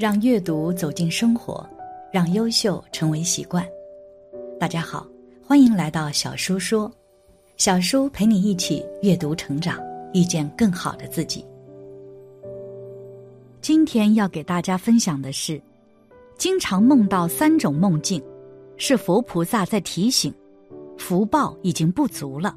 让阅读走进生活，让优秀成为习惯。大家好，欢迎来到小叔说，小叔陪你一起阅读成长，遇见更好的自己。今天要给大家分享的是，经常梦到三种梦境，是佛菩萨在提醒，福报已经不足了。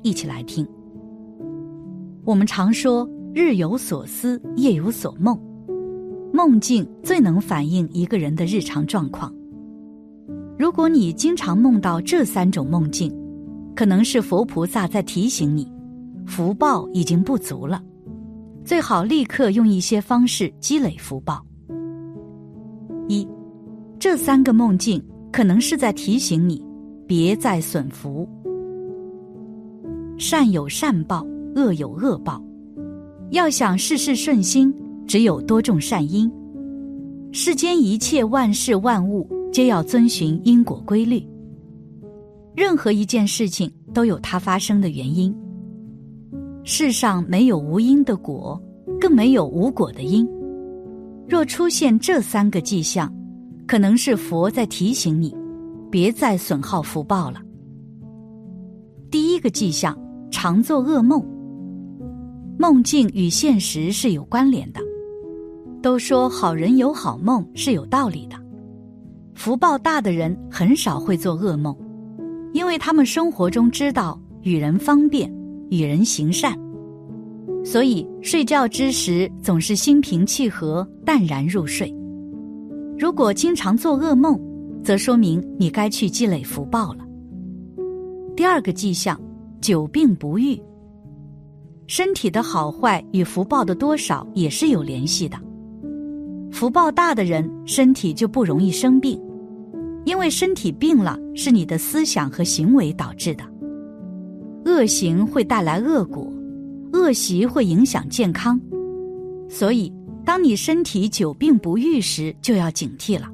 一起来听。我们常说日有所思，夜有所梦。梦境最能反映一个人的日常状况。如果你经常梦到这三种梦境，可能是佛菩萨在提醒你，福报已经不足了，最好立刻用一些方式积累福报。一，这三个梦境可能是在提醒你，别再损福。善有善报，恶有恶报，要想事事顺心。只有多种善因，世间一切万事万物皆要遵循因果规律。任何一件事情都有它发生的原因。世上没有无因的果，更没有无果的因。若出现这三个迹象，可能是佛在提醒你，别再损耗福报了。第一个迹象，常做噩梦，梦境与现实是有关联的。都说好人有好梦是有道理的，福报大的人很少会做噩梦，因为他们生活中知道与人方便，与人行善，所以睡觉之时总是心平气和，淡然入睡。如果经常做噩梦，则说明你该去积累福报了。第二个迹象，久病不愈，身体的好坏与福报的多少也是有联系的。福报大的人，身体就不容易生病，因为身体病了是你的思想和行为导致的。恶行会带来恶果，恶习会影响健康，所以当你身体久病不愈时，就要警惕了，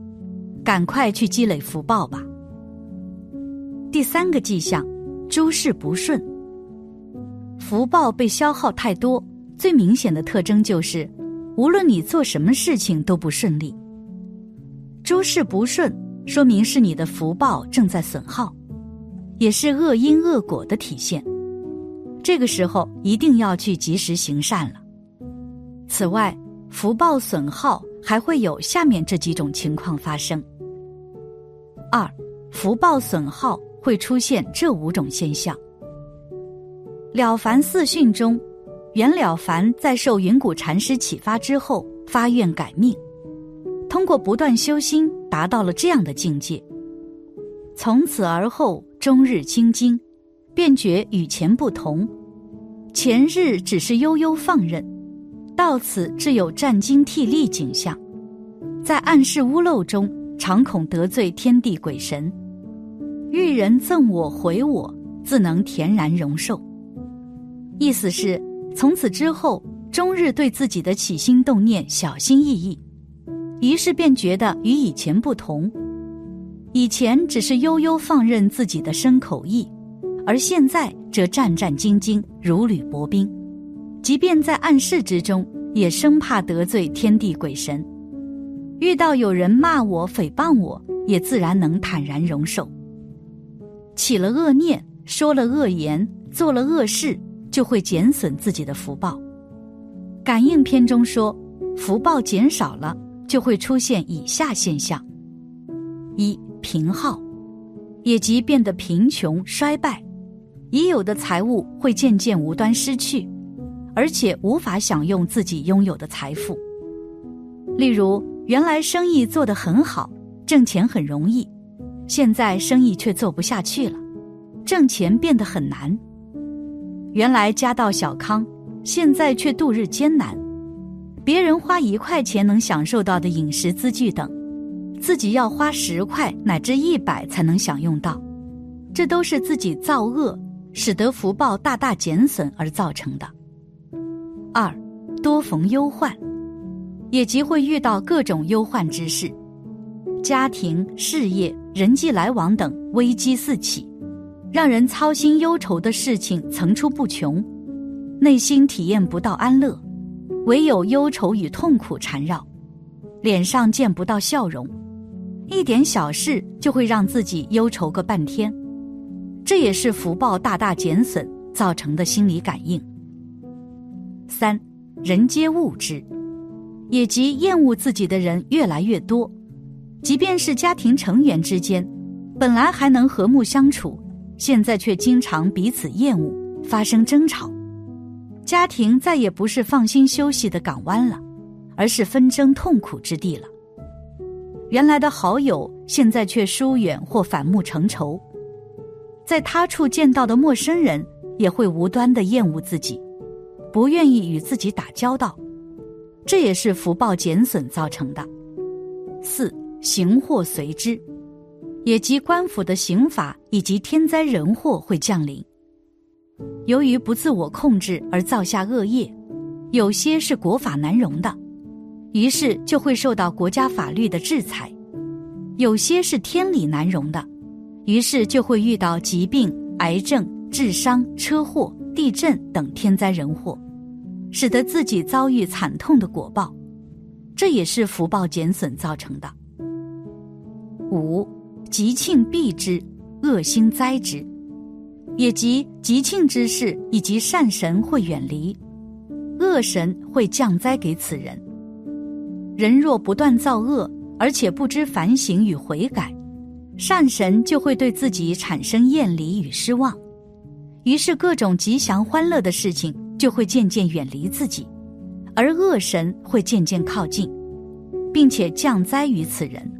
赶快去积累福报吧。第三个迹象，诸事不顺，福报被消耗太多，最明显的特征就是。无论你做什么事情都不顺利，诸事不顺，说明是你的福报正在损耗，也是恶因恶果的体现。这个时候一定要去及时行善了。此外，福报损耗还会有下面这几种情况发生：二，福报损耗会出现这五种现象。了凡四训中。袁了凡在受云谷禅师启发之后，发愿改命，通过不断修心，达到了这样的境界。从此而后，终日精精，便觉与前不同。前日只是悠悠放任，到此只有战惊涕泣景象，在暗室屋漏中，常恐得罪天地鬼神，遇人赠我回我，自能恬然容受。意思是。从此之后，终日对自己的起心动念小心翼翼，于是便觉得与以前不同。以前只是悠悠放任自己的身口意，而现在则战战兢兢，如履薄冰。即便在暗室之中，也生怕得罪天地鬼神。遇到有人骂我、诽谤我，也自然能坦然容受。起了恶念，说了恶言，做了恶事。就会减损自己的福报。感应篇中说，福报减少了，就会出现以下现象：一贫耗，也即变得贫穷衰败，已有的财物会渐渐无端失去，而且无法享用自己拥有的财富。例如，原来生意做得很好，挣钱很容易，现在生意却做不下去了，挣钱变得很难。原来家道小康，现在却度日艰难。别人花一块钱能享受到的饮食资具等，自己要花十块乃至一百才能享用到，这都是自己造恶，使得福报大大减损而造成的。二，多逢忧患，也即会遇到各种忧患之事，家庭、事业、人际来往等危机四起。让人操心忧愁的事情层出不穷，内心体验不到安乐，唯有忧愁与痛苦缠绕，脸上见不到笑容，一点小事就会让自己忧愁个半天，这也是福报大大减损造成的心理感应。三，人皆恶之，也即厌恶自己的人越来越多，即便是家庭成员之间，本来还能和睦相处，现在却经常彼此厌恶，发生争吵，家庭再也不是放心休息的港湾了，而是纷争痛苦之地了。原来的好友，现在却疏远或反目成仇，在他处见到的陌生人，也会无端的厌恶自己。不愿意与自己打交道，这也是福报减损造成的。四行祸随之，也即官府的刑法以及天灾人祸会降临。由于不自我控制而造下恶业，有些是国法难容的，于是就会受到国家法律的制裁；有些是天理难容的，于是就会遇到疾病、癌症、致伤、车祸、地震等天灾人祸。使得自己遭遇惨痛的果报，这也是福报减损造成的。五吉庆避之，恶心灾之，也即吉庆之事以及善神会远离，恶神会降灾给此人。人若不断造恶，而且不知反省与悔改，善神就会对自己产生厌离与失望，于是各种吉祥欢乐的事情。就会渐渐远离自己，而恶神会渐渐靠近，并且降灾于此人。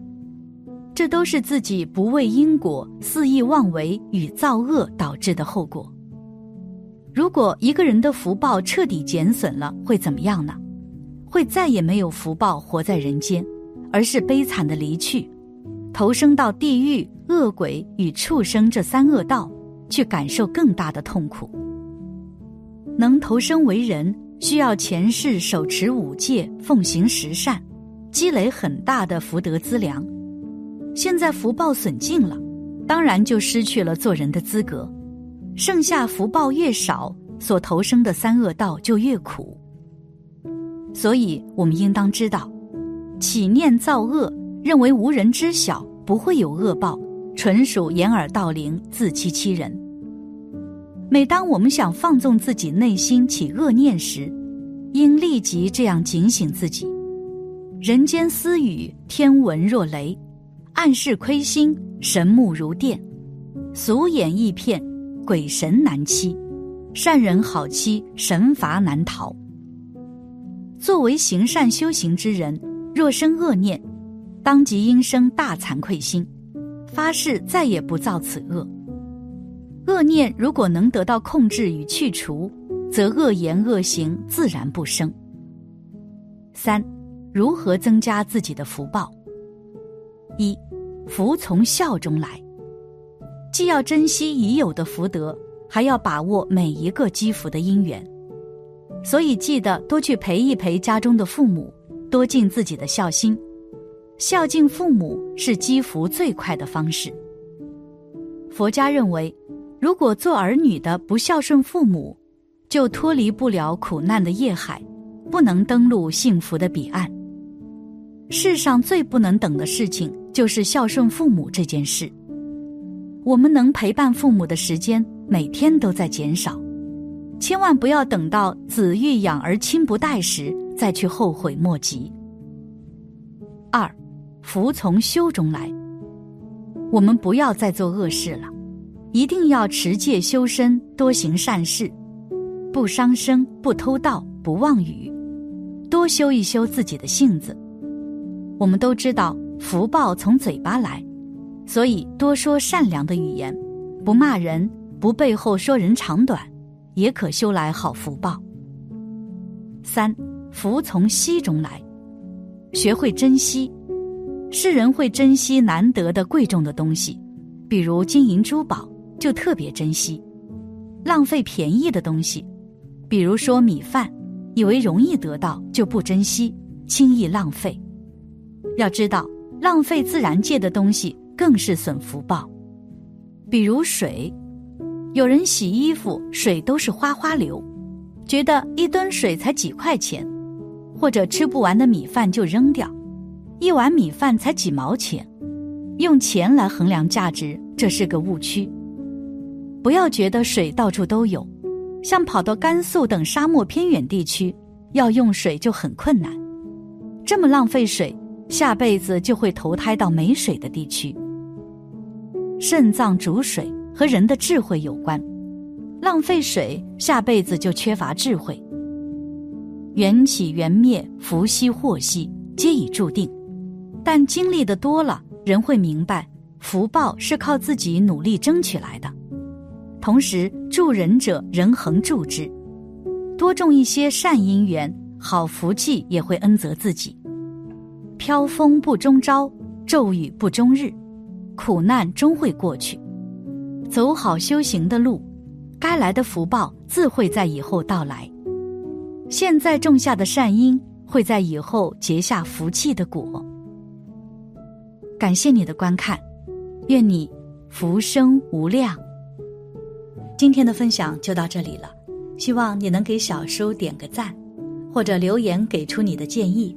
这都是自己不畏因果、肆意妄为与造恶导致的后果。如果一个人的福报彻底减损了，会怎么样呢？会再也没有福报活在人间，而是悲惨的离去，投生到地狱、恶鬼与畜生这三恶道，去感受更大的痛苦。能投生为人，需要前世手持五戒，奉行十善，积累很大的福德资粮。现在福报损尽了，当然就失去了做人的资格。剩下福报越少，所投生的三恶道就越苦。所以，我们应当知道，起念造恶，认为无人知晓，不会有恶报，纯属掩耳盗铃，自欺欺人。每当我们想放纵自己内心起恶念时，应立即这样警醒自己：人间私语，天闻若雷；暗室亏心，神目如电；俗眼易骗，鬼神难欺；善人好欺，神罚难逃。作为行善修行之人，若生恶念，当即应生大惭愧心，发誓再也不造此恶。恶念如果能得到控制与去除，则恶言恶行自然不生。三，如何增加自己的福报？一，福从孝中来，既要珍惜已有的福德，还要把握每一个积福的因缘。所以记得多去陪一陪家中的父母，多尽自己的孝心。孝敬父母是积福最快的方式。佛家认为。如果做儿女的不孝顺父母，就脱离不了苦难的业海，不能登陆幸福的彼岸。世上最不能等的事情就是孝顺父母这件事。我们能陪伴父母的时间每天都在减少，千万不要等到子欲养而亲不待时再去后悔莫及。二，服从修中来，我们不要再做恶事了。一定要持戒修身，多行善事，不伤生，不偷盗，不妄语，多修一修自己的性子。我们都知道福报从嘴巴来，所以多说善良的语言，不骂人，不背后说人长短，也可修来好福报。三福从惜中来，学会珍惜，世人会珍惜难得的贵重的东西，比如金银珠宝。就特别珍惜，浪费便宜的东西，比如说米饭，以为容易得到就不珍惜，轻易浪费。要知道，浪费自然界的东西更是损福报。比如水，有人洗衣服水都是哗哗流，觉得一吨水才几块钱，或者吃不完的米饭就扔掉，一碗米饭才几毛钱，用钱来衡量价值，这是个误区。不要觉得水到处都有，像跑到甘肃等沙漠偏远地区，要用水就很困难。这么浪费水，下辈子就会投胎到没水的地区。肾脏主水，和人的智慧有关。浪费水，下辈子就缺乏智慧。缘起缘灭，福兮祸兮，皆已注定。但经历的多了，人会明白，福报是靠自己努力争取来的。同时，助人者人恒助之，多种一些善因缘，好福气也会恩泽自己。飘风不终朝，骤雨不终日，苦难终会过去。走好修行的路，该来的福报自会在以后到来。现在种下的善因，会在以后结下福气的果。感谢你的观看，愿你福生无量。今天的分享就到这里了，希望你能给小叔点个赞，或者留言给出你的建议。